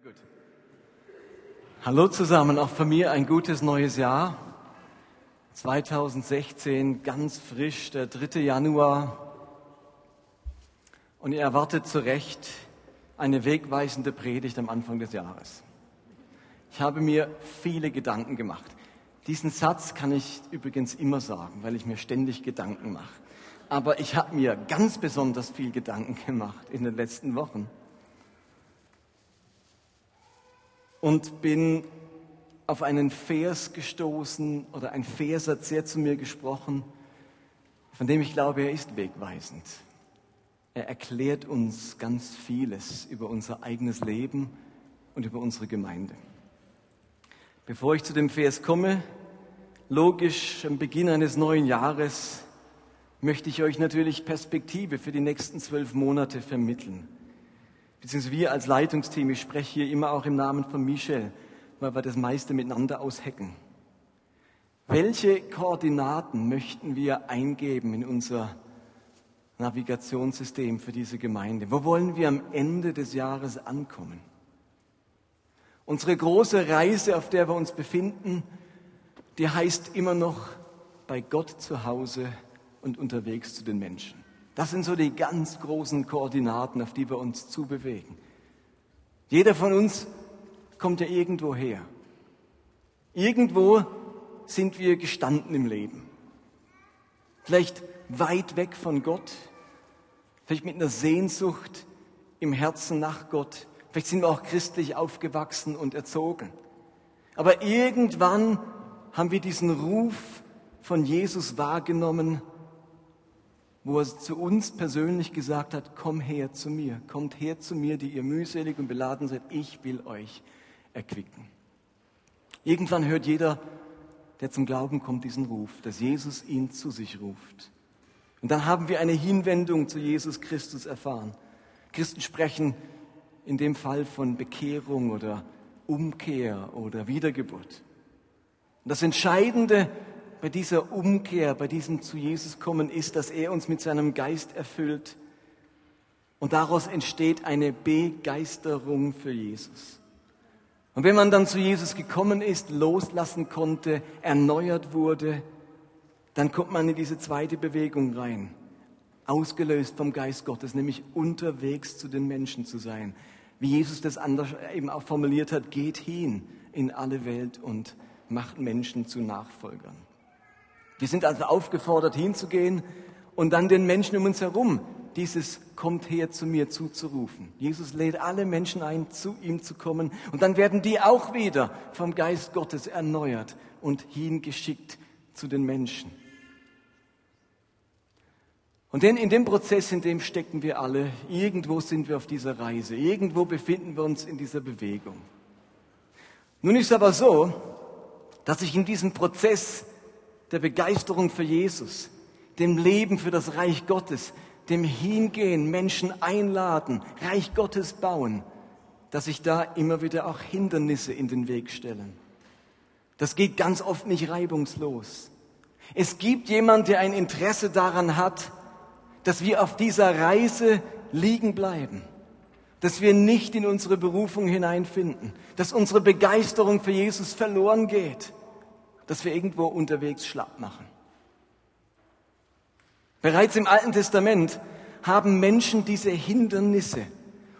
Sehr gut. Hallo zusammen, auch von mir ein gutes neues Jahr. 2016, ganz frisch, der 3. Januar. Und ihr erwartet zu Recht eine wegweisende Predigt am Anfang des Jahres. Ich habe mir viele Gedanken gemacht. Diesen Satz kann ich übrigens immer sagen, weil ich mir ständig Gedanken mache. Aber ich habe mir ganz besonders viel Gedanken gemacht in den letzten Wochen. Und bin auf einen Vers gestoßen oder ein Vers hat sehr zu mir gesprochen, von dem ich glaube, er ist wegweisend. Er erklärt uns ganz vieles über unser eigenes Leben und über unsere Gemeinde. Bevor ich zu dem Vers komme, logisch am Beginn eines neuen Jahres, möchte ich euch natürlich Perspektive für die nächsten zwölf Monate vermitteln beziehungsweise wir als Leitungsteam, ich spreche hier immer auch im Namen von Michel, weil wir das meiste miteinander aushecken. Welche Koordinaten möchten wir eingeben in unser Navigationssystem für diese Gemeinde? Wo wollen wir am Ende des Jahres ankommen? Unsere große Reise, auf der wir uns befinden, die heißt immer noch bei Gott zu Hause und unterwegs zu den Menschen. Das sind so die ganz großen Koordinaten, auf die wir uns zubewegen. Jeder von uns kommt ja irgendwo her. Irgendwo sind wir gestanden im Leben. Vielleicht weit weg von Gott, vielleicht mit einer Sehnsucht im Herzen nach Gott. Vielleicht sind wir auch christlich aufgewachsen und erzogen. Aber irgendwann haben wir diesen Ruf von Jesus wahrgenommen wo er zu uns persönlich gesagt hat, komm her zu mir, kommt her zu mir, die ihr mühselig und beladen seid, ich will euch erquicken. Irgendwann hört jeder, der zum Glauben kommt, diesen Ruf, dass Jesus ihn zu sich ruft. Und dann haben wir eine Hinwendung zu Jesus Christus erfahren. Christen sprechen in dem Fall von Bekehrung oder Umkehr oder Wiedergeburt. Und das Entscheidende bei dieser Umkehr, bei diesem zu Jesus kommen ist, dass er uns mit seinem Geist erfüllt und daraus entsteht eine Begeisterung für Jesus. Und wenn man dann zu Jesus gekommen ist, loslassen konnte, erneuert wurde, dann kommt man in diese zweite Bewegung rein, ausgelöst vom Geist Gottes, nämlich unterwegs zu den Menschen zu sein. Wie Jesus das anders eben auch formuliert hat, geht hin in alle Welt und macht Menschen zu Nachfolgern. Wir sind also aufgefordert, hinzugehen und dann den Menschen um uns herum dieses kommt her zu mir zuzurufen. Jesus lädt alle Menschen ein, zu ihm zu kommen und dann werden die auch wieder vom Geist Gottes erneuert und hingeschickt zu den Menschen. Und denn in dem Prozess, in dem stecken wir alle, irgendwo sind wir auf dieser Reise, irgendwo befinden wir uns in dieser Bewegung. Nun ist aber so, dass ich in diesem Prozess der Begeisterung für Jesus, dem Leben für das Reich Gottes, dem Hingehen, Menschen einladen, Reich Gottes bauen, dass sich da immer wieder auch Hindernisse in den Weg stellen. Das geht ganz oft nicht reibungslos. Es gibt jemand, der ein Interesse daran hat, dass wir auf dieser Reise liegen bleiben, dass wir nicht in unsere Berufung hineinfinden, dass unsere Begeisterung für Jesus verloren geht dass wir irgendwo unterwegs schlapp machen. Bereits im Alten Testament haben Menschen diese Hindernisse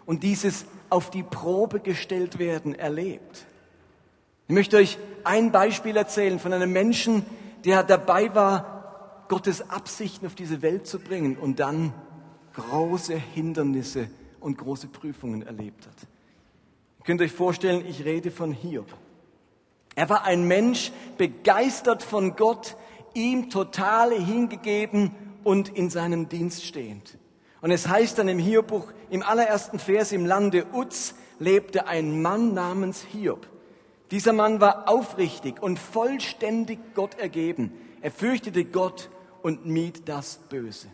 und dieses auf die Probe gestellt werden erlebt. Ich möchte euch ein Beispiel erzählen von einem Menschen, der dabei war, Gottes Absichten auf diese Welt zu bringen und dann große Hindernisse und große Prüfungen erlebt hat. Ihr könnt euch vorstellen, ich rede von Hiob. Er war ein Mensch, begeistert von Gott, ihm total hingegeben und in seinem Dienst stehend. Und es heißt dann im Hiobbuch, im allerersten Vers, im Lande Uz lebte ein Mann namens Hiob. Dieser Mann war aufrichtig und vollständig Gott ergeben. Er fürchtete Gott und mied das Böse.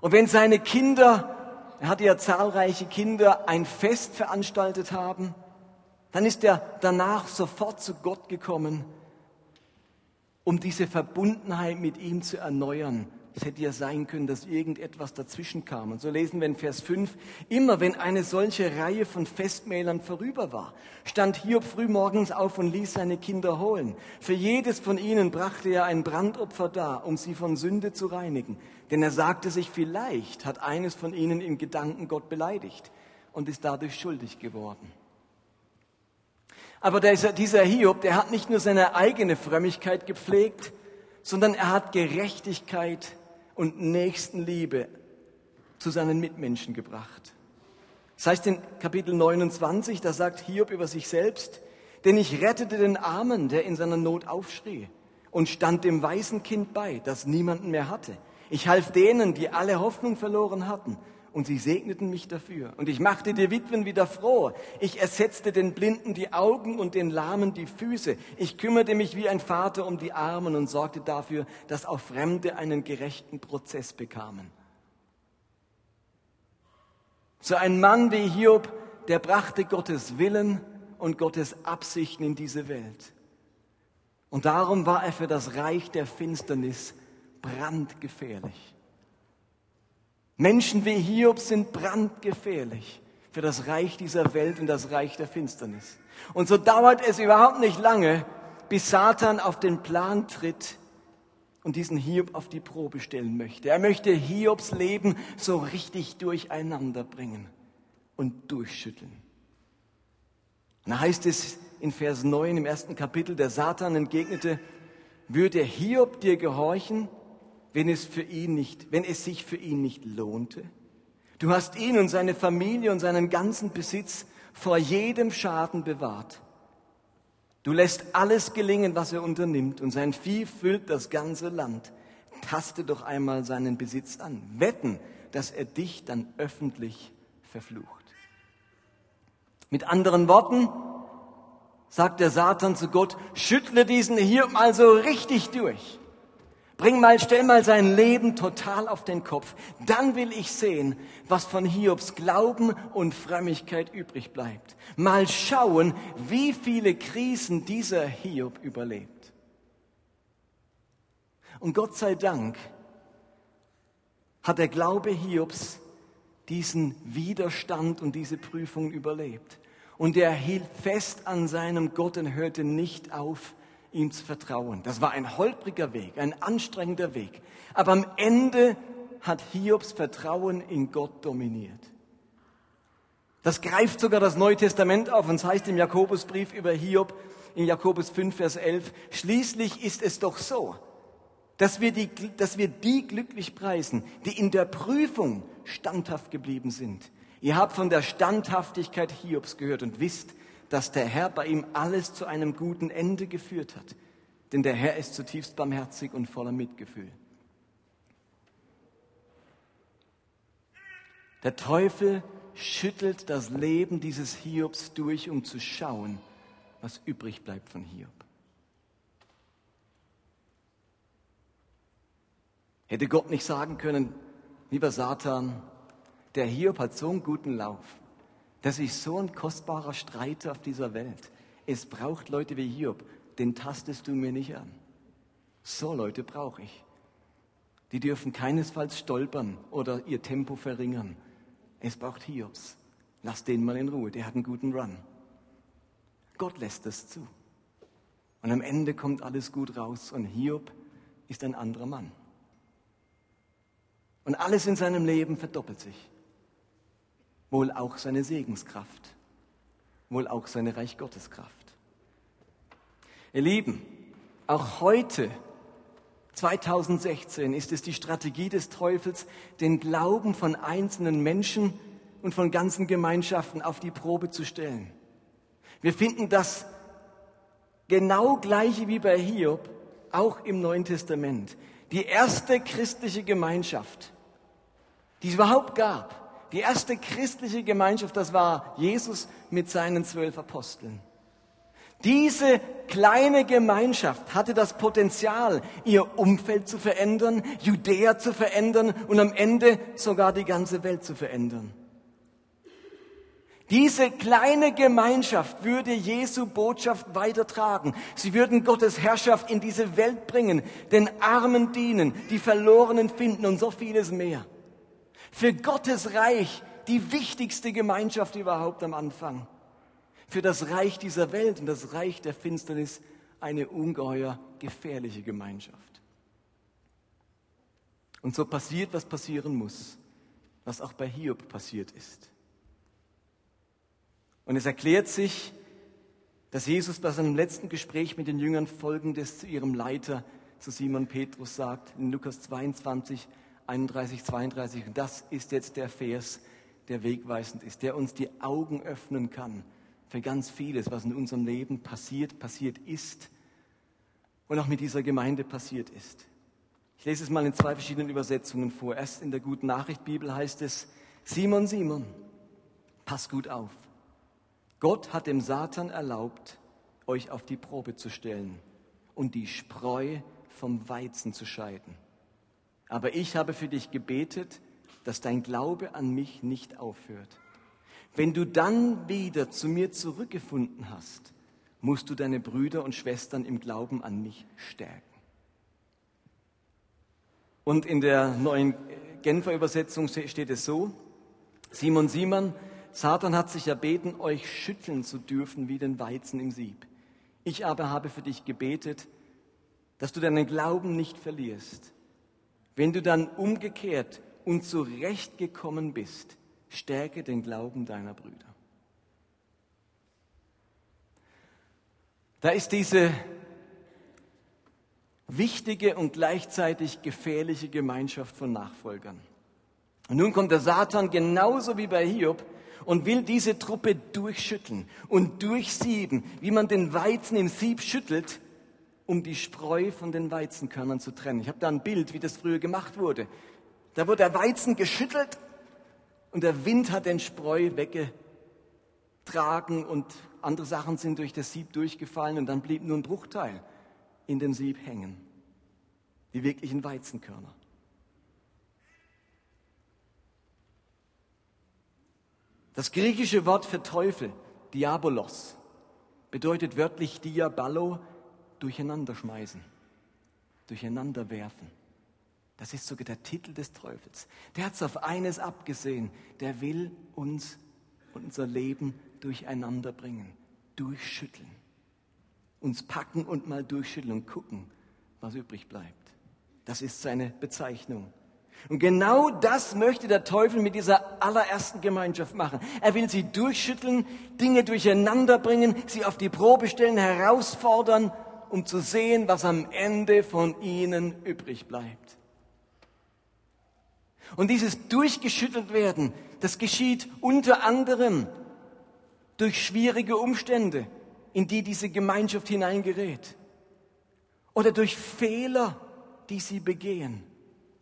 Und wenn seine Kinder, er hatte ja zahlreiche Kinder, ein Fest veranstaltet haben, dann ist er danach sofort zu Gott gekommen, um diese Verbundenheit mit ihm zu erneuern, Es hätte ja sein können, dass irgendetwas dazwischen kam. Und so lesen wir in Vers 5, immer wenn eine solche Reihe von Festmählern vorüber war, stand Hiob früh morgens auf und ließ seine Kinder holen. Für jedes von ihnen brachte er ein Brandopfer dar, um sie von Sünde zu reinigen. Denn er sagte sich, vielleicht hat eines von ihnen im Gedanken Gott beleidigt und ist dadurch schuldig geworden. Aber dieser Hiob, der hat nicht nur seine eigene Frömmigkeit gepflegt, sondern er hat Gerechtigkeit und Nächstenliebe zu seinen Mitmenschen gebracht. Das heißt in Kapitel 29, da sagt Hiob über sich selbst, denn ich rettete den Armen, der in seiner Not aufschrie, und stand dem weißen Kind bei, das niemanden mehr hatte. Ich half denen, die alle Hoffnung verloren hatten, und sie segneten mich dafür. Und ich machte die Witwen wieder froh. Ich ersetzte den Blinden die Augen und den Lahmen die Füße. Ich kümmerte mich wie ein Vater um die Armen und sorgte dafür, dass auch Fremde einen gerechten Prozess bekamen. So ein Mann wie Hiob, der brachte Gottes Willen und Gottes Absichten in diese Welt. Und darum war er für das Reich der Finsternis brandgefährlich. Menschen wie Hiob sind brandgefährlich für das Reich dieser Welt und das Reich der Finsternis. Und so dauert es überhaupt nicht lange, bis Satan auf den Plan tritt und diesen Hiob auf die Probe stellen möchte. Er möchte Hiobs Leben so richtig durcheinander bringen und durchschütteln. Und da heißt es in Vers 9 im ersten Kapitel, der Satan entgegnete, würde Hiob dir gehorchen, wenn es für ihn nicht, wenn es sich für ihn nicht lohnte? Du hast ihn und seine Familie und seinen ganzen Besitz vor jedem Schaden bewahrt. Du lässt alles gelingen, was er unternimmt, und sein Vieh füllt das ganze Land. Taste doch einmal seinen Besitz an. Wetten, dass er dich dann öffentlich verflucht. Mit anderen Worten sagt der Satan zu Gott, schüttle diesen hier mal so richtig durch. Bring mal, stell mal sein Leben total auf den Kopf. Dann will ich sehen, was von Hiobs Glauben und Frömmigkeit übrig bleibt. Mal schauen, wie viele Krisen dieser Hiob überlebt. Und Gott sei Dank hat der Glaube Hiobs diesen Widerstand und diese Prüfung überlebt. Und er hielt fest an seinem Gott und hörte nicht auf, ihm zu vertrauen. Das war ein holpriger Weg, ein anstrengender Weg. Aber am Ende hat Hiobs Vertrauen in Gott dominiert. Das greift sogar das Neue Testament auf und es heißt im Jakobusbrief über Hiob in Jakobus 5, Vers 11, schließlich ist es doch so, dass wir, die, dass wir die glücklich preisen, die in der Prüfung standhaft geblieben sind. Ihr habt von der Standhaftigkeit Hiobs gehört und wisst, dass der Herr bei ihm alles zu einem guten Ende geführt hat. Denn der Herr ist zutiefst barmherzig und voller Mitgefühl. Der Teufel schüttelt das Leben dieses Hiobs durch, um zu schauen, was übrig bleibt von Hiob. Hätte Gott nicht sagen können, lieber Satan, der Hiob hat so einen guten Lauf. Das ist so ein kostbarer Streiter auf dieser Welt. Es braucht Leute wie Hiob, den tastest du mir nicht an. So Leute brauche ich. Die dürfen keinesfalls stolpern oder ihr Tempo verringern. Es braucht Hiobs. Lass den mal in Ruhe, der hat einen guten Run. Gott lässt das zu. Und am Ende kommt alles gut raus und Hiob ist ein anderer Mann. Und alles in seinem Leben verdoppelt sich wohl auch seine Segenskraft, wohl auch seine Reich Gottes. Ihr Lieben, auch heute, 2016, ist es die Strategie des Teufels, den Glauben von einzelnen Menschen und von ganzen Gemeinschaften auf die Probe zu stellen. Wir finden das genau gleiche wie bei Hiob, auch im Neuen Testament. Die erste christliche Gemeinschaft, die es überhaupt gab, die erste christliche Gemeinschaft, das war Jesus mit seinen zwölf Aposteln. Diese kleine Gemeinschaft hatte das Potenzial, ihr Umfeld zu verändern, Judäa zu verändern und am Ende sogar die ganze Welt zu verändern. Diese kleine Gemeinschaft würde Jesu Botschaft weitertragen. Sie würden Gottes Herrschaft in diese Welt bringen, den Armen dienen, die Verlorenen finden und so vieles mehr. Für Gottes Reich die wichtigste Gemeinschaft überhaupt am Anfang. Für das Reich dieser Welt und das Reich der Finsternis eine ungeheuer gefährliche Gemeinschaft. Und so passiert, was passieren muss, was auch bei Hiob passiert ist. Und es erklärt sich, dass Jesus bei seinem letzten Gespräch mit den Jüngern Folgendes zu ihrem Leiter, zu Simon Petrus sagt, in Lukas 22, 31, 32. Und das ist jetzt der Vers, der wegweisend ist, der uns die Augen öffnen kann für ganz vieles, was in unserem Leben passiert, passiert ist und auch mit dieser Gemeinde passiert ist. Ich lese es mal in zwei verschiedenen Übersetzungen vor. Erst in der Guten Nachricht Bibel heißt es, Simon, Simon, pass gut auf. Gott hat dem Satan erlaubt, euch auf die Probe zu stellen und die Spreu vom Weizen zu scheiden. Aber ich habe für dich gebetet, dass dein Glaube an mich nicht aufhört. Wenn du dann wieder zu mir zurückgefunden hast, musst du deine Brüder und Schwestern im Glauben an mich stärken. Und in der neuen Genfer Übersetzung steht es so, Simon Simon, Satan hat sich erbeten, euch schütteln zu dürfen wie den Weizen im Sieb. Ich aber habe für dich gebetet, dass du deinen Glauben nicht verlierst. Wenn du dann umgekehrt und zurechtgekommen bist, stärke den Glauben deiner Brüder. Da ist diese wichtige und gleichzeitig gefährliche Gemeinschaft von Nachfolgern. Und nun kommt der Satan genauso wie bei Hiob und will diese Truppe durchschütteln und durchsieben, wie man den Weizen im Sieb schüttelt, um die Spreu von den Weizenkörnern zu trennen. Ich habe da ein Bild, wie das früher gemacht wurde. Da wurde der Weizen geschüttelt und der Wind hat den Spreu weggetragen und andere Sachen sind durch das Sieb durchgefallen und dann blieb nur ein Bruchteil in dem Sieb hängen. Die wirklichen Weizenkörner. Das griechische Wort für Teufel, Diabolos, bedeutet wörtlich Diaballo, durcheinander schmeißen, durcheinander werfen. Das ist sogar der Titel des Teufels. Der hat es auf eines abgesehen. Der will uns unser Leben durcheinander bringen, durchschütteln. Uns packen und mal durchschütteln und gucken, was übrig bleibt. Das ist seine Bezeichnung. Und genau das möchte der Teufel mit dieser allerersten Gemeinschaft machen. Er will sie durchschütteln, Dinge durcheinander bringen, sie auf die Probe stellen, herausfordern, um zu sehen, was am Ende von ihnen übrig bleibt. Und dieses durchgeschüttelt werden, das geschieht unter anderem durch schwierige Umstände, in die diese Gemeinschaft hineingerät. Oder durch Fehler, die sie begehen.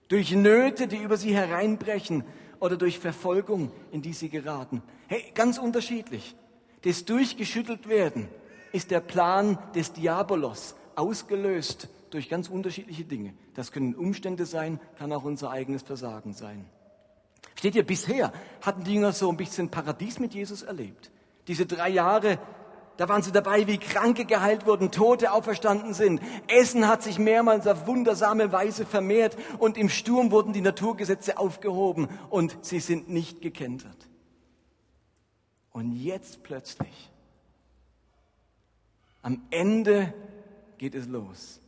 Durch Nöte, die über sie hereinbrechen. Oder durch Verfolgung, in die sie geraten. Hey, ganz unterschiedlich. Das durchgeschüttelt werden ist der Plan des Diabolos, ausgelöst durch ganz unterschiedliche Dinge. Das können Umstände sein, kann auch unser eigenes Versagen sein. Steht ihr, bisher hatten die Jünger so ein bisschen Paradies mit Jesus erlebt. Diese drei Jahre, da waren sie dabei, wie Kranke geheilt wurden, Tote auferstanden sind. Essen hat sich mehrmals auf wundersame Weise vermehrt und im Sturm wurden die Naturgesetze aufgehoben und sie sind nicht gekentert. Und jetzt plötzlich, am Ende geht es los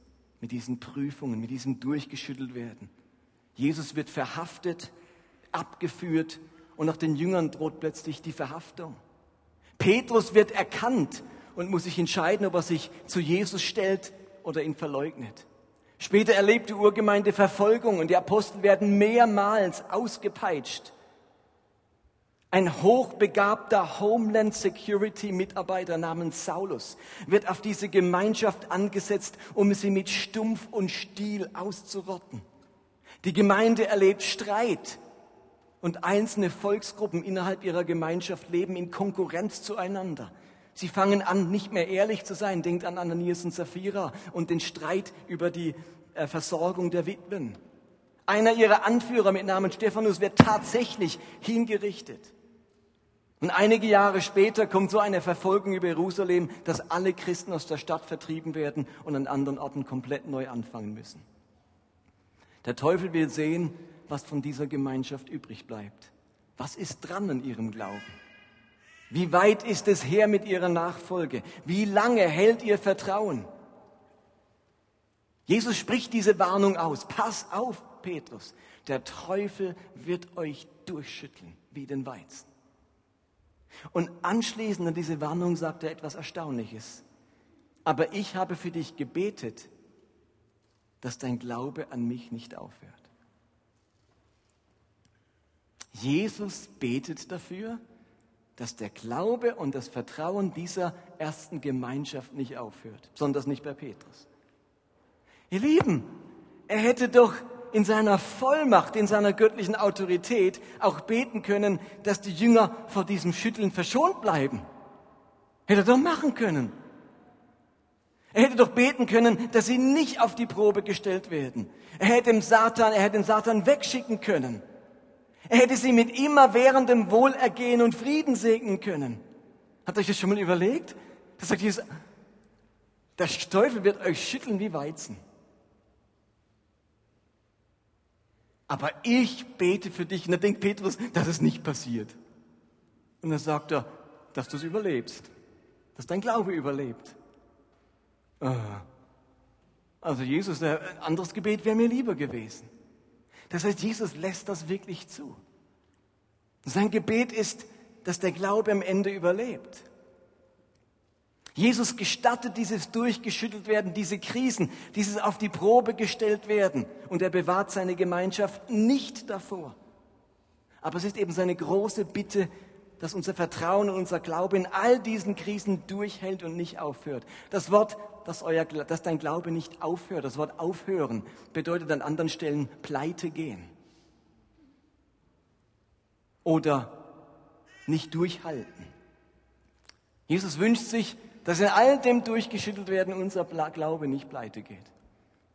mit diesen Prüfungen, mit diesem durchgeschüttelt werden. Jesus wird verhaftet, abgeführt und nach den Jüngern droht plötzlich die Verhaftung. Petrus wird erkannt und muss sich entscheiden, ob er sich zu Jesus stellt oder ihn verleugnet. Später erlebt die Urgemeinde Verfolgung und die Apostel werden mehrmals ausgepeitscht. Ein hochbegabter Homeland Security Mitarbeiter namens Saulus wird auf diese Gemeinschaft angesetzt, um sie mit Stumpf und Stiel auszurotten. Die Gemeinde erlebt Streit und einzelne Volksgruppen innerhalb ihrer Gemeinschaft leben in Konkurrenz zueinander. Sie fangen an, nicht mehr ehrlich zu sein. Denkt an Ananias und Sapphira und den Streit über die äh, Versorgung der Witwen. Einer ihrer Anführer mit Namen Stephanus wird tatsächlich hingerichtet. Und einige Jahre später kommt so eine Verfolgung über Jerusalem, dass alle Christen aus der Stadt vertrieben werden und an anderen Orten komplett neu anfangen müssen. Der Teufel will sehen, was von dieser Gemeinschaft übrig bleibt. Was ist dran an ihrem Glauben? Wie weit ist es her mit ihrer Nachfolge? Wie lange hält ihr Vertrauen? Jesus spricht diese Warnung aus. Pass auf, Petrus. Der Teufel wird euch durchschütteln wie den Weizen. Und anschließend an diese Warnung sagt er etwas Erstaunliches. Aber ich habe für dich gebetet, dass dein Glaube an mich nicht aufhört. Jesus betet dafür, dass der Glaube und das Vertrauen dieser ersten Gemeinschaft nicht aufhört, besonders nicht bei Petrus. Ihr Lieben, er hätte doch in seiner Vollmacht, in seiner göttlichen Autorität auch beten können, dass die Jünger vor diesem Schütteln verschont bleiben. Hätte er doch machen können. Er hätte doch beten können, dass sie nicht auf die Probe gestellt werden. Er hätte dem Satan, er hätte den Satan wegschicken können. Er hätte sie mit immerwährendem Wohlergehen und Frieden segnen können. Ihr euch das schon mal überlegt? Das sagt Jesus, der Teufel wird euch schütteln wie Weizen. Aber ich bete für dich. Und dann denkt Petrus, dass es nicht passiert. Und dann sagt er, dass du es überlebst, dass dein Glaube überlebt. Ah. Also Jesus, ein anderes Gebet wäre mir lieber gewesen. Das heißt, Jesus lässt das wirklich zu. Sein Gebet ist, dass der Glaube am Ende überlebt. Jesus gestattet dieses durchgeschüttelt werden, diese Krisen, dieses auf die Probe gestellt werden. Und er bewahrt seine Gemeinschaft nicht davor. Aber es ist eben seine große Bitte, dass unser Vertrauen und unser Glaube in all diesen Krisen durchhält und nicht aufhört. Das Wort, dass, euer, dass dein Glaube nicht aufhört, das Wort aufhören, bedeutet an anderen Stellen pleite gehen. Oder nicht durchhalten. Jesus wünscht sich, dass in all dem durchgeschüttelt werden unser Glaube nicht pleite geht.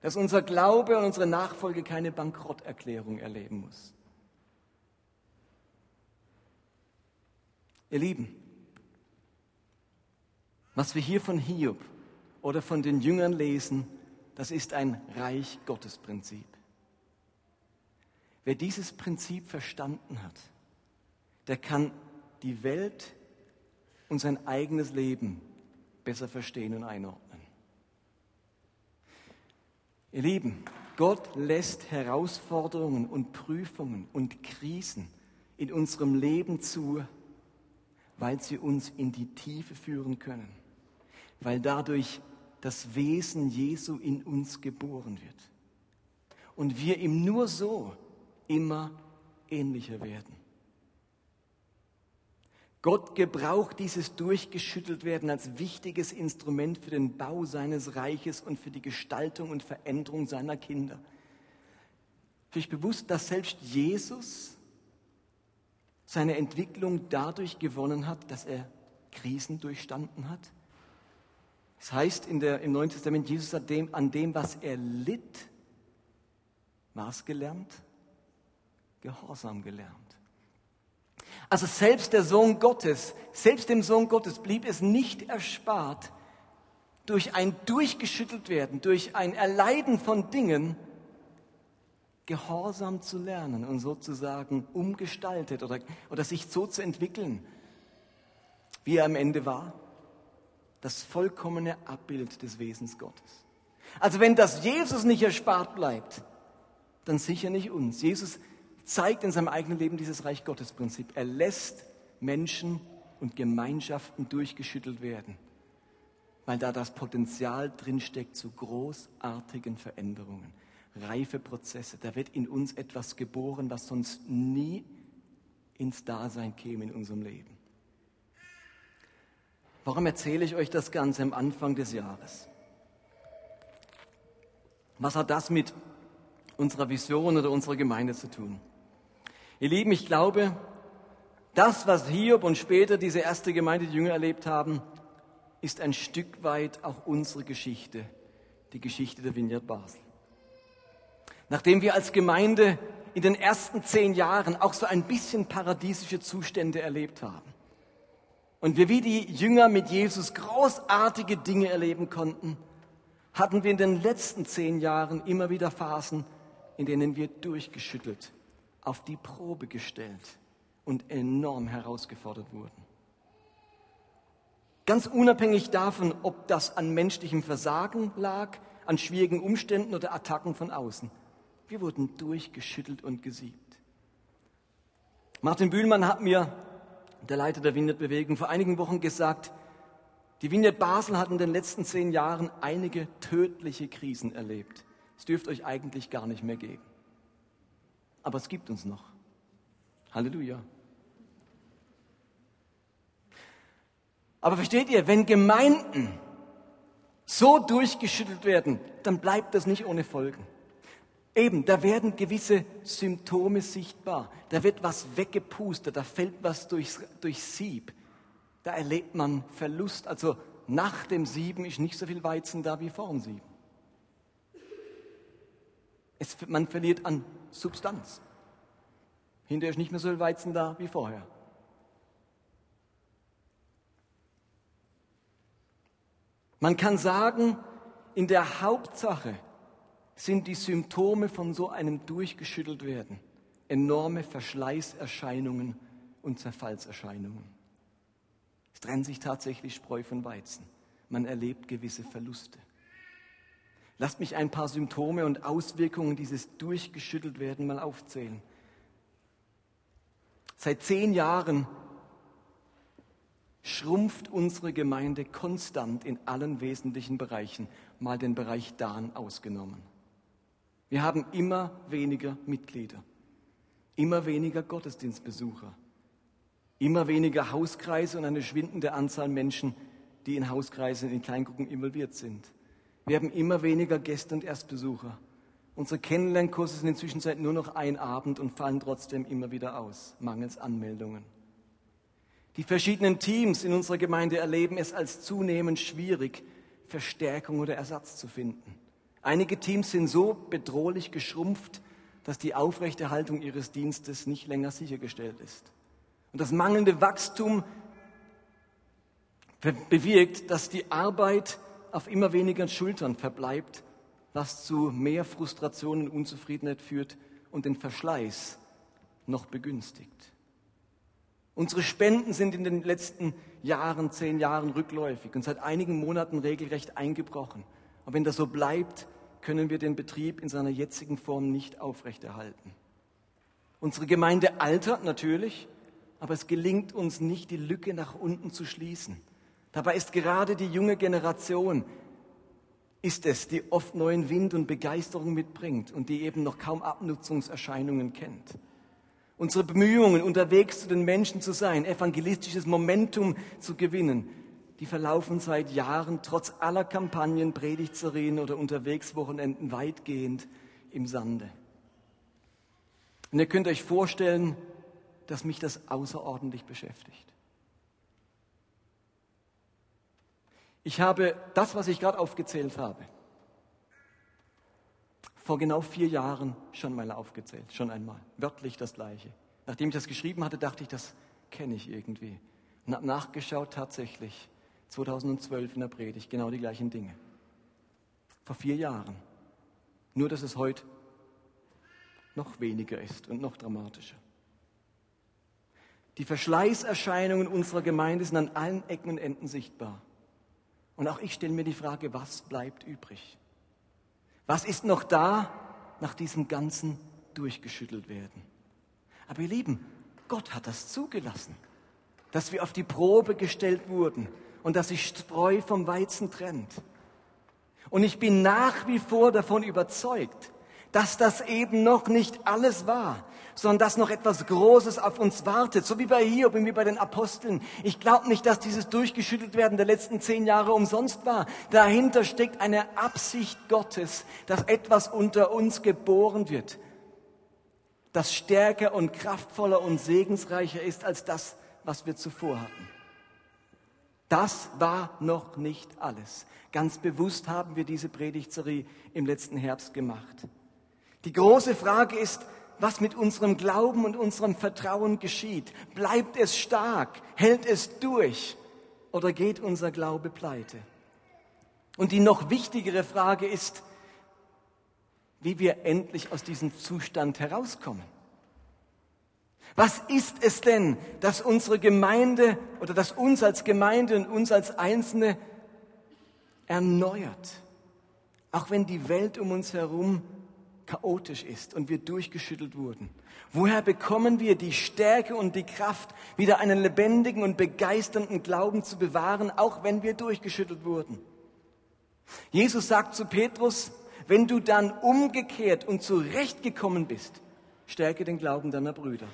Dass unser Glaube und unsere Nachfolge keine Bankrotterklärung erleben muss. Ihr Lieben, was wir hier von Hiob oder von den Jüngern lesen, das ist ein Reich Gottes Prinzip. Wer dieses Prinzip verstanden hat, der kann die Welt und sein eigenes Leben besser verstehen und einordnen. Ihr Lieben, Gott lässt Herausforderungen und Prüfungen und Krisen in unserem Leben zu, weil sie uns in die Tiefe führen können, weil dadurch das Wesen Jesu in uns geboren wird und wir ihm nur so immer ähnlicher werden. Gott gebraucht dieses durchgeschüttelt werden als wichtiges Instrument für den Bau seines Reiches und für die Gestaltung und Veränderung seiner Kinder. Ist euch bewusst, dass selbst Jesus seine Entwicklung dadurch gewonnen hat, dass er Krisen durchstanden hat? Das heißt in der, im Neuen Testament, Jesus hat dem, an dem, was er litt, was gelernt? Gehorsam gelernt. Also selbst der Sohn Gottes, selbst dem Sohn Gottes blieb es nicht erspart, durch ein durchgeschüttelt werden, durch ein Erleiden von Dingen, Gehorsam zu lernen und sozusagen umgestaltet oder, oder sich so zu entwickeln, wie er am Ende war. Das vollkommene Abbild des Wesens Gottes. Also wenn das Jesus nicht erspart bleibt, dann sicher nicht uns. Jesus zeigt in seinem eigenen Leben dieses Reich Gottes Prinzip. Er lässt Menschen und Gemeinschaften durchgeschüttelt werden, weil da das Potenzial drinsteckt zu großartigen Veränderungen, reife Prozesse. Da wird in uns etwas geboren, was sonst nie ins Dasein käme in unserem Leben. Warum erzähle ich euch das Ganze am Anfang des Jahres? Was hat das mit unserer Vision oder unserer Gemeinde zu tun? Ihr Lieben, ich glaube, das, was Hiob und später diese erste Gemeinde, die Jünger erlebt haben, ist ein Stück weit auch unsere Geschichte, die Geschichte der Vineyard Basel. Nachdem wir als Gemeinde in den ersten zehn Jahren auch so ein bisschen paradiesische Zustände erlebt haben, und wir wie die Jünger mit Jesus großartige Dinge erleben konnten, hatten wir in den letzten zehn Jahren immer wieder Phasen, in denen wir durchgeschüttelt, auf die Probe gestellt und enorm herausgefordert wurden. Ganz unabhängig davon, ob das an menschlichem Versagen lag, an schwierigen Umständen oder Attacken von außen. Wir wurden durchgeschüttelt und gesiebt. Martin Bühlmann hat mir, der Leiter der Vineyard-Bewegung, vor einigen Wochen gesagt, die Vineyard Basel hat in den letzten zehn Jahren einige tödliche Krisen erlebt. Es dürfte euch eigentlich gar nicht mehr geben. Aber es gibt uns noch. Halleluja. Aber versteht ihr, wenn Gemeinden so durchgeschüttelt werden, dann bleibt das nicht ohne Folgen. Eben, da werden gewisse Symptome sichtbar. Da wird was weggepustet, da fällt was durchs, durchs Sieb. Da erlebt man Verlust. Also nach dem Sieben ist nicht so viel Weizen da wie vor dem Sieben. Es, man verliert an Substanz. Hinterher ist nicht mehr so viel Weizen da wie vorher. Man kann sagen, in der Hauptsache sind die Symptome von so einem durchgeschüttelt werden enorme Verschleißerscheinungen und Zerfallserscheinungen. Es trennt sich tatsächlich Spreu von Weizen. Man erlebt gewisse Verluste. Lasst mich ein paar Symptome und Auswirkungen dieses durchgeschüttelt werden mal aufzählen. Seit zehn Jahren schrumpft unsere Gemeinde konstant in allen wesentlichen Bereichen, mal den Bereich Dan ausgenommen. Wir haben immer weniger Mitglieder, immer weniger Gottesdienstbesucher, immer weniger Hauskreise und eine schwindende Anzahl Menschen, die in Hauskreisen, in Kleingruppen involviert sind. Wir haben immer weniger Gäste und Erstbesucher. Unsere Kennenlernkurse sind inzwischen seit nur noch ein Abend und fallen trotzdem immer wieder aus, mangels Anmeldungen. Die verschiedenen Teams in unserer Gemeinde erleben es als zunehmend schwierig, Verstärkung oder Ersatz zu finden. Einige Teams sind so bedrohlich geschrumpft, dass die Aufrechterhaltung ihres Dienstes nicht länger sichergestellt ist. Und das mangelnde Wachstum bewirkt, dass die Arbeit auf immer weniger Schultern verbleibt, was zu mehr Frustration und Unzufriedenheit führt und den Verschleiß noch begünstigt. Unsere Spenden sind in den letzten Jahren, zehn Jahren rückläufig und seit einigen Monaten regelrecht eingebrochen. Und wenn das so bleibt, können wir den Betrieb in seiner jetzigen Form nicht aufrechterhalten. Unsere Gemeinde altert natürlich, aber es gelingt uns nicht, die Lücke nach unten zu schließen. Dabei ist gerade die junge Generation, ist es, die oft neuen Wind und Begeisterung mitbringt und die eben noch kaum Abnutzungserscheinungen kennt. Unsere Bemühungen, unterwegs zu den Menschen zu sein, evangelistisches Momentum zu gewinnen, die verlaufen seit Jahren trotz aller Kampagnen, Predigtserien oder Unterwegswochenenden weitgehend im Sande. Und ihr könnt euch vorstellen, dass mich das außerordentlich beschäftigt. Ich habe das, was ich gerade aufgezählt habe, vor genau vier Jahren schon mal aufgezählt, schon einmal, wörtlich das gleiche. Nachdem ich das geschrieben hatte, dachte ich, das kenne ich irgendwie. Und habe nachgeschaut, tatsächlich, 2012 in der Predigt, genau die gleichen Dinge. Vor vier Jahren. Nur, dass es heute noch weniger ist und noch dramatischer. Die Verschleißerscheinungen unserer Gemeinde sind an allen Ecken und Enden sichtbar. Und auch ich stelle mir die Frage, was bleibt übrig? Was ist noch da nach diesem ganzen durchgeschüttelt werden? Aber ihr Lieben, Gott hat das zugelassen, dass wir auf die Probe gestellt wurden und dass sich Spreu vom Weizen trennt. Und ich bin nach wie vor davon überzeugt, dass das eben noch nicht alles war, sondern dass noch etwas Großes auf uns wartet, so wie bei Hiob und wie bei den Aposteln. Ich glaube nicht, dass dieses durchgeschüttelt werden der letzten zehn Jahre umsonst war. Dahinter steckt eine Absicht Gottes, dass etwas unter uns geboren wird, das stärker und kraftvoller und segensreicher ist als das, was wir zuvor hatten. Das war noch nicht alles. Ganz bewusst haben wir diese Predigtserie im letzten Herbst gemacht. Die große Frage ist, was mit unserem Glauben und unserem Vertrauen geschieht. Bleibt es stark? Hält es durch? Oder geht unser Glaube pleite? Und die noch wichtigere Frage ist, wie wir endlich aus diesem Zustand herauskommen. Was ist es denn, dass unsere Gemeinde oder dass uns als Gemeinde und uns als Einzelne erneuert, auch wenn die Welt um uns herum chaotisch ist und wir durchgeschüttelt wurden? Woher bekommen wir die Stärke und die Kraft, wieder einen lebendigen und begeisternden Glauben zu bewahren, auch wenn wir durchgeschüttelt wurden? Jesus sagt zu Petrus, wenn du dann umgekehrt und zurechtgekommen bist, stärke den Glauben deiner Brüder.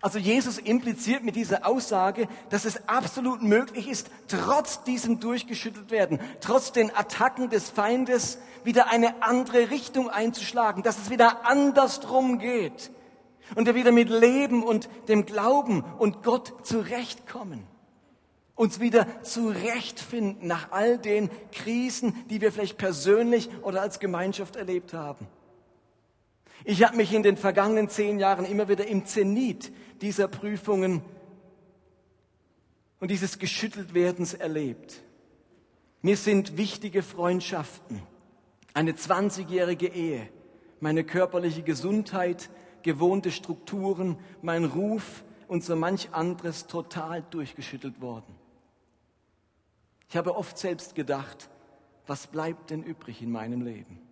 Also Jesus impliziert mit dieser Aussage, dass es absolut möglich ist, trotz diesem durchgeschüttelt werden, trotz den Attacken des Feindes wieder eine andere Richtung einzuschlagen, dass es wieder andersrum geht und wir wieder mit Leben und dem Glauben und Gott zurechtkommen uns wieder zurechtfinden nach all den Krisen, die wir vielleicht persönlich oder als Gemeinschaft erlebt haben. Ich habe mich in den vergangenen zehn Jahren immer wieder im Zenit dieser Prüfungen und dieses Geschütteltwerdens erlebt. Mir sind wichtige Freundschaften, eine 20-jährige Ehe, meine körperliche Gesundheit, gewohnte Strukturen, mein Ruf und so manch anderes total durchgeschüttelt worden. Ich habe oft selbst gedacht, was bleibt denn übrig in meinem Leben?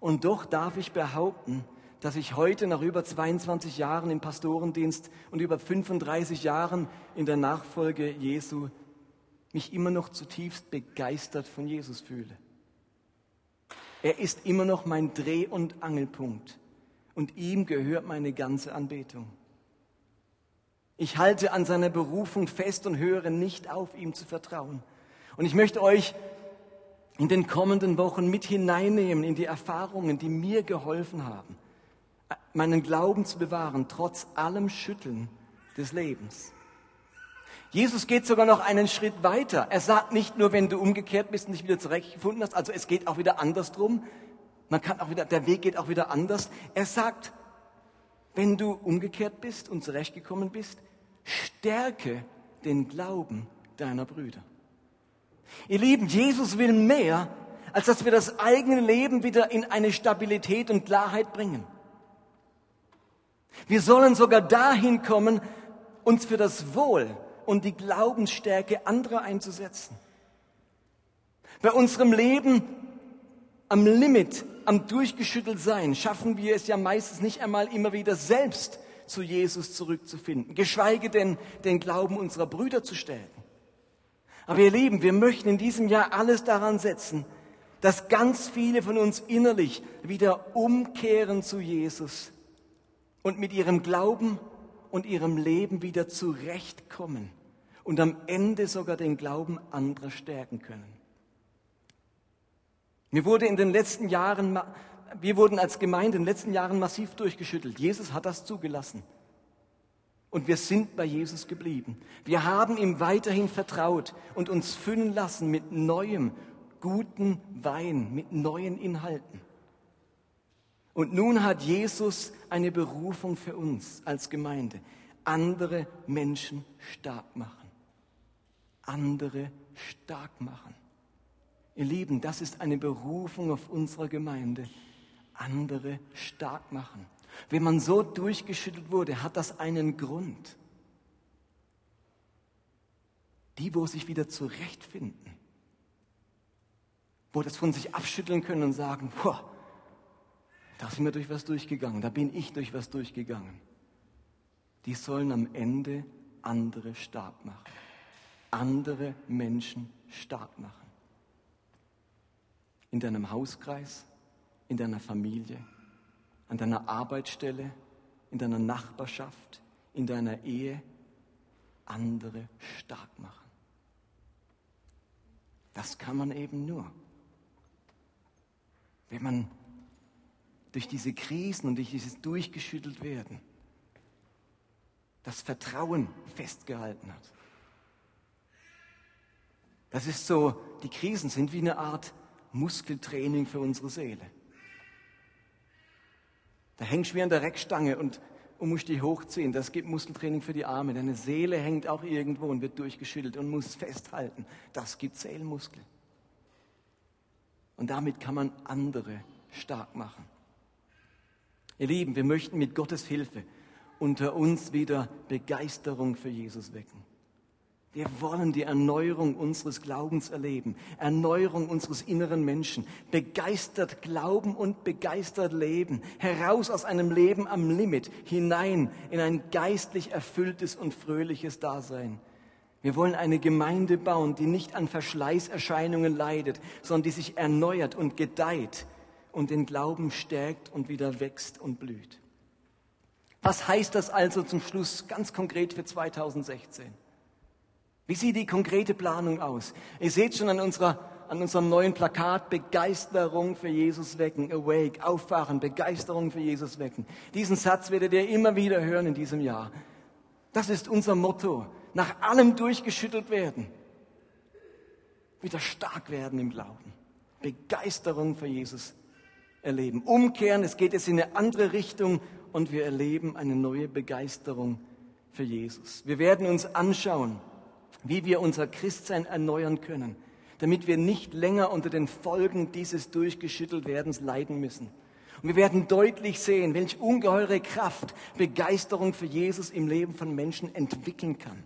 Und doch darf ich behaupten, dass ich heute nach über 22 Jahren im Pastorendienst und über 35 Jahren in der Nachfolge Jesu mich immer noch zutiefst begeistert von Jesus fühle. Er ist immer noch mein Dreh- und Angelpunkt und ihm gehört meine ganze Anbetung. Ich halte an seiner Berufung fest und höre nicht auf, ihm zu vertrauen. Und ich möchte euch in den kommenden Wochen mit hineinnehmen in die Erfahrungen, die mir geholfen haben, meinen Glauben zu bewahren, trotz allem Schütteln des Lebens. Jesus geht sogar noch einen Schritt weiter. Er sagt nicht nur, wenn du umgekehrt bist und dich wieder zurechtgefunden hast, also es geht auch wieder andersrum. Man kann auch wieder, der Weg geht auch wieder anders. Er sagt, wenn du umgekehrt bist und zurechtgekommen bist, stärke den Glauben deiner Brüder. Ihr Lieben, Jesus will mehr, als dass wir das eigene Leben wieder in eine Stabilität und Klarheit bringen. Wir sollen sogar dahin kommen, uns für das Wohl und die Glaubensstärke anderer einzusetzen. Bei unserem Leben am Limit, am durchgeschüttelt sein, schaffen wir es ja meistens nicht einmal immer wieder selbst zu Jesus zurückzufinden, geschweige denn den Glauben unserer Brüder zu stärken. Aber ihr Lieben, wir möchten in diesem Jahr alles daran setzen, dass ganz viele von uns innerlich wieder umkehren zu Jesus und mit ihrem Glauben und ihrem Leben wieder zurechtkommen und am Ende sogar den Glauben anderer stärken können. Mir wurde in den letzten Jahren, wir wurden als Gemeinde in den letzten Jahren massiv durchgeschüttelt. Jesus hat das zugelassen. Und wir sind bei Jesus geblieben. Wir haben ihm weiterhin vertraut und uns füllen lassen mit neuem, guten Wein, mit neuen Inhalten. Und nun hat Jesus eine Berufung für uns als Gemeinde. Andere Menschen stark machen. Andere stark machen. Ihr Lieben, das ist eine Berufung auf unserer Gemeinde. Andere stark machen. Wenn man so durchgeschüttelt wurde, hat das einen Grund. Die, wo sich wieder zurechtfinden, wo das von sich abschütteln können und sagen, da sind wir durch was durchgegangen, da bin ich durch was durchgegangen. Die sollen am Ende andere stark machen, andere Menschen stark machen. In deinem Hauskreis, in deiner Familie, an deiner Arbeitsstelle, in deiner Nachbarschaft, in deiner Ehe andere stark machen. Das kann man eben nur, wenn man durch diese Krisen und durch dieses durchgeschüttelt werden das Vertrauen festgehalten hat. Das ist so, die Krisen sind wie eine Art Muskeltraining für unsere Seele. Da hängst du wie an der Reckstange und, musst dich hochziehen. Das gibt Muskeltraining für die Arme. Deine Seele hängt auch irgendwo und wird durchgeschüttelt und muss festhalten. Das gibt Seelenmuskel. Und damit kann man andere stark machen. Ihr Lieben, wir möchten mit Gottes Hilfe unter uns wieder Begeisterung für Jesus wecken. Wir wollen die Erneuerung unseres Glaubens erleben, Erneuerung unseres inneren Menschen, begeistert glauben und begeistert leben, heraus aus einem Leben am Limit hinein in ein geistlich erfülltes und fröhliches Dasein. Wir wollen eine Gemeinde bauen, die nicht an Verschleißerscheinungen leidet, sondern die sich erneuert und gedeiht und den Glauben stärkt und wieder wächst und blüht. Was heißt das also zum Schluss ganz konkret für 2016? Wie sieht die konkrete Planung aus? Ihr seht schon an, unserer, an unserem neuen Plakat Begeisterung für Jesus wecken, awake, aufwachen, Begeisterung für Jesus wecken. Diesen Satz werdet ihr immer wieder hören in diesem Jahr. Das ist unser Motto. Nach allem durchgeschüttelt werden. Wieder stark werden im Glauben. Begeisterung für Jesus erleben. Umkehren, es geht jetzt in eine andere Richtung und wir erleben eine neue Begeisterung für Jesus. Wir werden uns anschauen, wie wir unser Christsein erneuern können, damit wir nicht länger unter den Folgen dieses Durchgeschütteltwerdens leiden müssen. Und wir werden deutlich sehen, welche ungeheure Kraft Begeisterung für Jesus im Leben von Menschen entwickeln kann.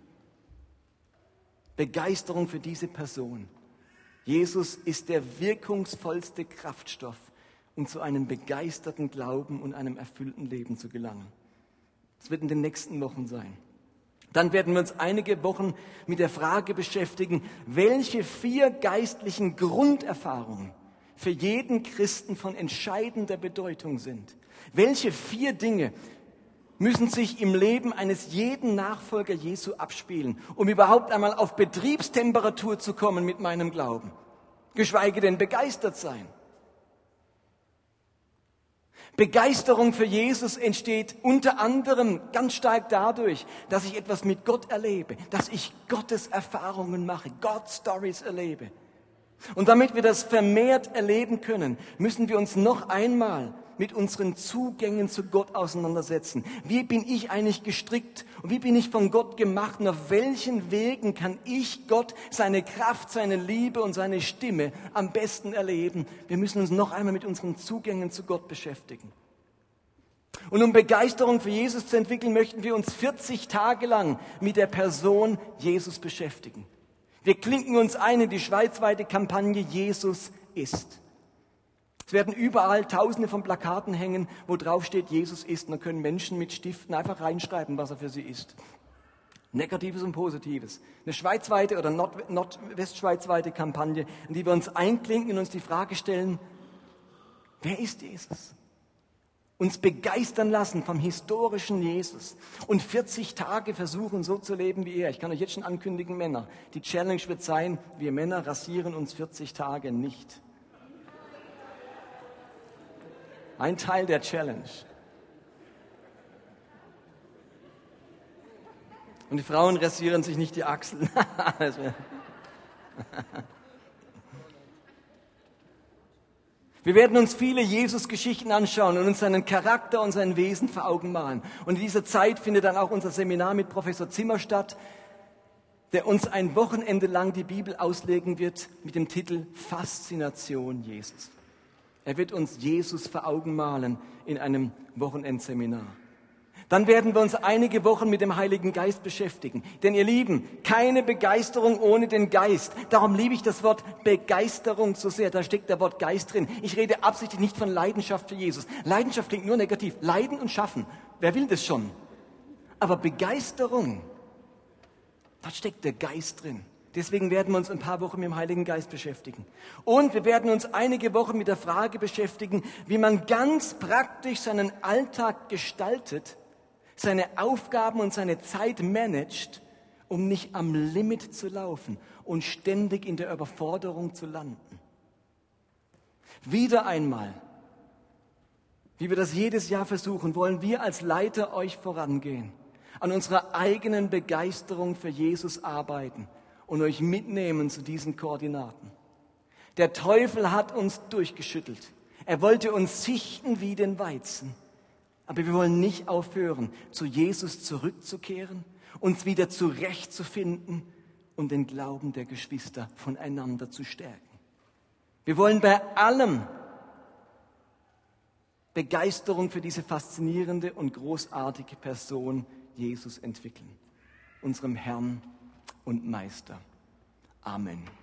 Begeisterung für diese Person. Jesus ist der wirkungsvollste Kraftstoff um zu einem begeisterten Glauben und einem erfüllten Leben zu gelangen. Das wird in den nächsten Wochen sein. Dann werden wir uns einige Wochen mit der Frage beschäftigen, welche vier geistlichen Grunderfahrungen für jeden Christen von entscheidender Bedeutung sind. Welche vier Dinge müssen sich im Leben eines jeden Nachfolger Jesu abspielen, um überhaupt einmal auf Betriebstemperatur zu kommen mit meinem Glauben, geschweige denn begeistert sein. Begeisterung für Jesus entsteht unter anderem ganz stark dadurch, dass ich etwas mit Gott erlebe, dass ich Gottes Erfahrungen mache, God Stories erlebe. Und damit wir das vermehrt erleben können, müssen wir uns noch einmal mit unseren Zugängen zu Gott auseinandersetzen. Wie bin ich eigentlich gestrickt und wie bin ich von Gott gemacht und auf welchen Wegen kann ich Gott, seine Kraft, seine Liebe und seine Stimme am besten erleben? Wir müssen uns noch einmal mit unseren Zugängen zu Gott beschäftigen. Und um Begeisterung für Jesus zu entwickeln, möchten wir uns 40 Tage lang mit der Person Jesus beschäftigen. Wir klinken uns ein in die schweizweite Kampagne Jesus ist. Es werden überall tausende von Plakaten hängen, wo drauf steht, Jesus ist. Und dann können Menschen mit Stiften einfach reinschreiben, was er für sie ist. Negatives und Positives. Eine schweizweite oder Nord nordwestschweizweite Kampagne, in die wir uns einklinken und uns die Frage stellen, wer ist Jesus? Uns begeistern lassen vom historischen Jesus und 40 Tage versuchen, so zu leben wie er. Ich kann euch jetzt schon ankündigen, Männer. Die Challenge wird sein, wir Männer rasieren uns 40 Tage nicht. Ein Teil der Challenge. Und die Frauen rasieren sich nicht die Achseln. Wir werden uns viele Jesus-Geschichten anschauen und uns seinen Charakter und sein Wesen vor Augen malen. Und in dieser Zeit findet dann auch unser Seminar mit Professor Zimmer statt, der uns ein Wochenende lang die Bibel auslegen wird mit dem Titel Faszination Jesus. Er wird uns Jesus vor Augen malen in einem Wochenendseminar. Dann werden wir uns einige Wochen mit dem Heiligen Geist beschäftigen. Denn ihr Lieben, keine Begeisterung ohne den Geist. Darum liebe ich das Wort Begeisterung so sehr. Da steckt der Wort Geist drin. Ich rede absichtlich nicht von Leidenschaft für Jesus. Leidenschaft klingt nur negativ. Leiden und schaffen. Wer will das schon? Aber Begeisterung, da steckt der Geist drin. Deswegen werden wir uns ein paar Wochen mit dem Heiligen Geist beschäftigen. Und wir werden uns einige Wochen mit der Frage beschäftigen, wie man ganz praktisch seinen Alltag gestaltet, seine Aufgaben und seine Zeit managt, um nicht am Limit zu laufen und ständig in der Überforderung zu landen. Wieder einmal, wie wir das jedes Jahr versuchen, wollen wir als Leiter euch vorangehen, an unserer eigenen Begeisterung für Jesus arbeiten und euch mitnehmen zu diesen Koordinaten. Der Teufel hat uns durchgeschüttelt. Er wollte uns sichten wie den Weizen. Aber wir wollen nicht aufhören, zu Jesus zurückzukehren, uns wieder zurechtzufinden und den Glauben der Geschwister voneinander zu stärken. Wir wollen bei allem Begeisterung für diese faszinierende und großartige Person Jesus entwickeln, unserem Herrn und Meister. Amen.